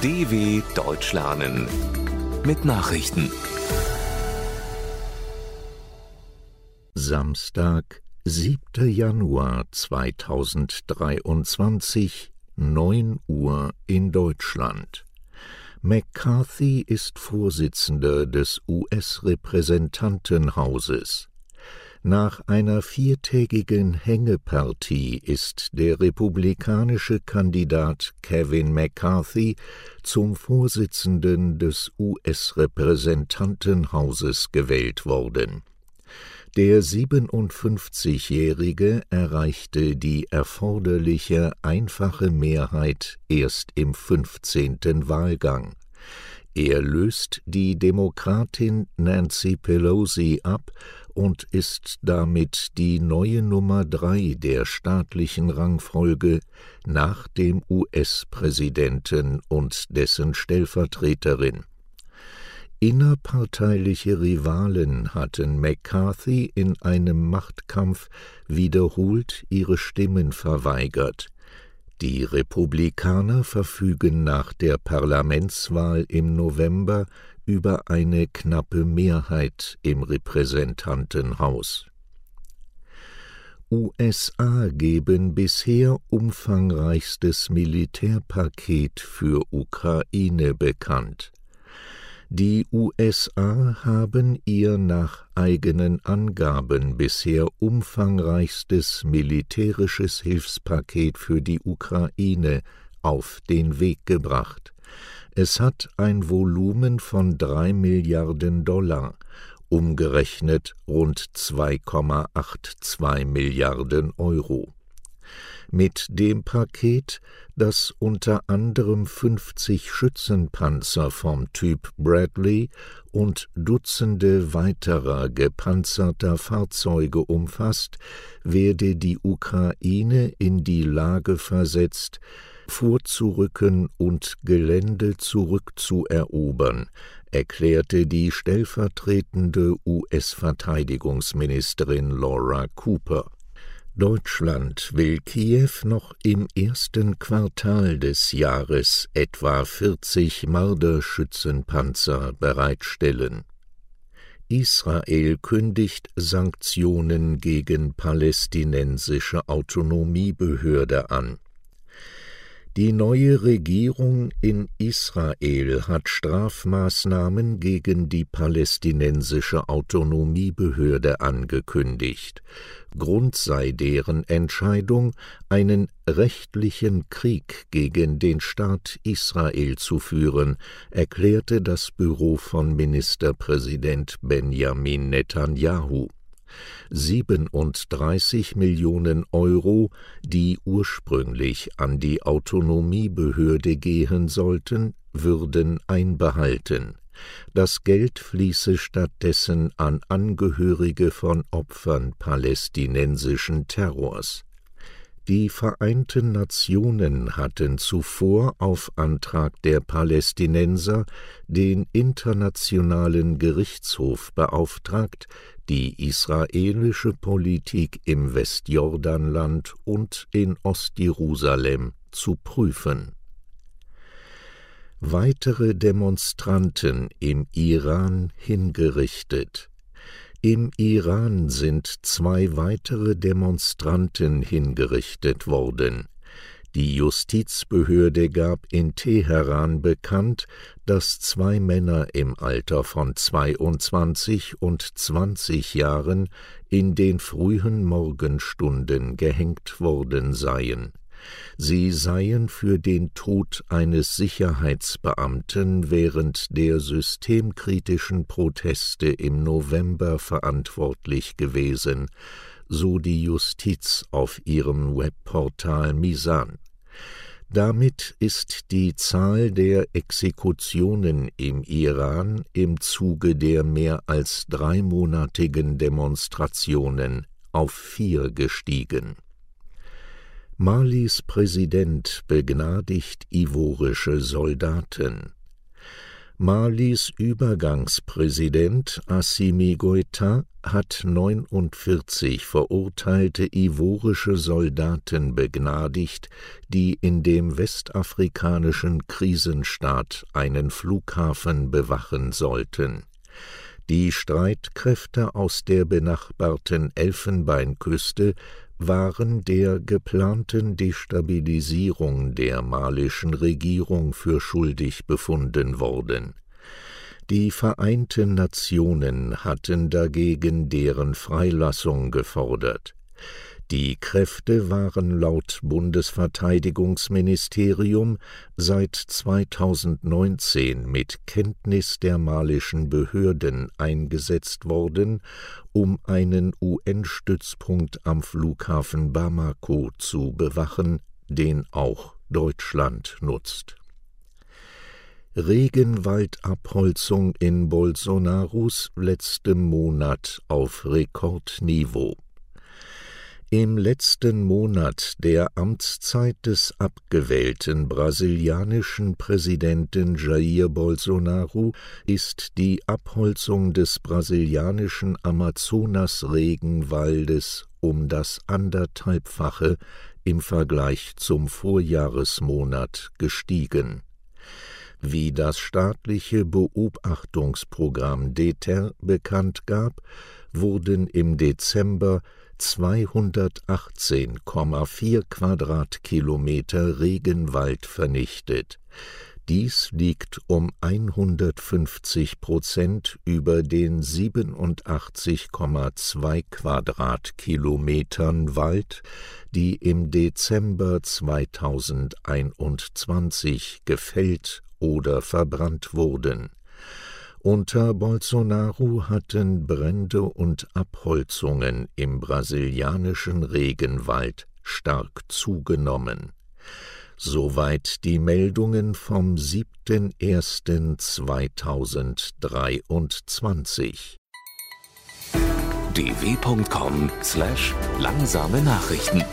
DW Deutsch lernen mit Nachrichten. Samstag, 7. Januar 2023, 9 Uhr in Deutschland. McCarthy ist Vorsitzender des US-Repräsentantenhauses. Nach einer viertägigen Hängepartie ist der republikanische Kandidat Kevin McCarthy zum Vorsitzenden des US-Repräsentantenhauses gewählt worden. Der 57-Jährige erreichte die erforderliche einfache Mehrheit erst im 15. Wahlgang. Er löst die Demokratin Nancy Pelosi ab und ist damit die neue Nummer drei der staatlichen Rangfolge nach dem US-Präsidenten und dessen Stellvertreterin. Innerparteiliche Rivalen hatten McCarthy in einem Machtkampf wiederholt ihre Stimmen verweigert. Die Republikaner verfügen nach der Parlamentswahl im November über eine knappe Mehrheit im Repräsentantenhaus. USA geben bisher umfangreichstes Militärpaket für Ukraine bekannt. Die USA haben ihr nach eigenen Angaben bisher umfangreichstes militärisches Hilfspaket für die Ukraine auf den Weg gebracht. Es hat ein Volumen von drei Milliarden Dollar, umgerechnet rund 2,82 Milliarden Euro. Mit dem Paket, das unter anderem 50 Schützenpanzer vom Typ Bradley und Dutzende weiterer gepanzerter Fahrzeuge umfasst, werde die Ukraine in die Lage versetzt, vorzurücken und Gelände zurückzuerobern, erklärte die stellvertretende US-Verteidigungsministerin Laura Cooper. Deutschland will Kiew noch im ersten Quartal des Jahres etwa 40 Marderschützenpanzer bereitstellen. Israel kündigt Sanktionen gegen palästinensische Autonomiebehörde an. Die neue Regierung in Israel hat Strafmaßnahmen gegen die palästinensische Autonomiebehörde angekündigt. Grund sei deren Entscheidung, einen rechtlichen Krieg gegen den Staat Israel zu führen, erklärte das Büro von Ministerpräsident Benjamin Netanyahu. 37 Millionen Euro, die ursprünglich an die Autonomiebehörde gehen sollten, würden einbehalten. Das Geld fließe stattdessen an Angehörige von Opfern palästinensischen Terrors. Die Vereinten Nationen hatten zuvor auf Antrag der Palästinenser den Internationalen Gerichtshof beauftragt, die israelische Politik im Westjordanland und in Ostjerusalem zu prüfen. Weitere Demonstranten im Iran hingerichtet im Iran sind zwei weitere Demonstranten hingerichtet worden. Die Justizbehörde gab in Teheran bekannt, dass zwei Männer im Alter von 22 und 20 Jahren in den frühen Morgenstunden gehängt worden seien sie seien für den Tod eines Sicherheitsbeamten während der systemkritischen Proteste im November verantwortlich gewesen, so die Justiz auf ihrem Webportal Misan. Damit ist die Zahl der Exekutionen im Iran im Zuge der mehr als dreimonatigen Demonstrationen auf vier gestiegen Malis Präsident begnadigt ivorische Soldaten. Malis Übergangspräsident Assimi Goïta hat 49 verurteilte ivorische Soldaten begnadigt, die in dem westafrikanischen Krisenstaat einen Flughafen bewachen sollten. Die Streitkräfte aus der benachbarten Elfenbeinküste waren der geplanten Destabilisierung der malischen Regierung für schuldig befunden worden. Die Vereinten Nationen hatten dagegen deren Freilassung gefordert. Die Kräfte waren laut Bundesverteidigungsministerium seit 2019 mit Kenntnis der malischen Behörden eingesetzt worden, um einen UN-Stützpunkt am Flughafen Bamako zu bewachen, den auch Deutschland nutzt. Regenwaldabholzung in Bolsonaros letztem Monat auf Rekordniveau im letzten Monat der Amtszeit des abgewählten brasilianischen Präsidenten Jair Bolsonaro ist die Abholzung des brasilianischen Amazonas-Regenwaldes um das anderthalbfache im Vergleich zum Vorjahresmonat gestiegen. Wie das staatliche Beobachtungsprogramm DETER bekannt gab, wurden im Dezember 218,4 Quadratkilometer Regenwald vernichtet. Dies liegt um 150 Prozent über den 87,2 Quadratkilometern Wald, die im Dezember 2021 gefällt oder verbrannt wurden unter Bolsonaro hatten Brände und Abholzungen im brasilianischen Regenwald stark zugenommen. Soweit die Meldungen vom 7.01.2023. dw.com/langsame Nachrichten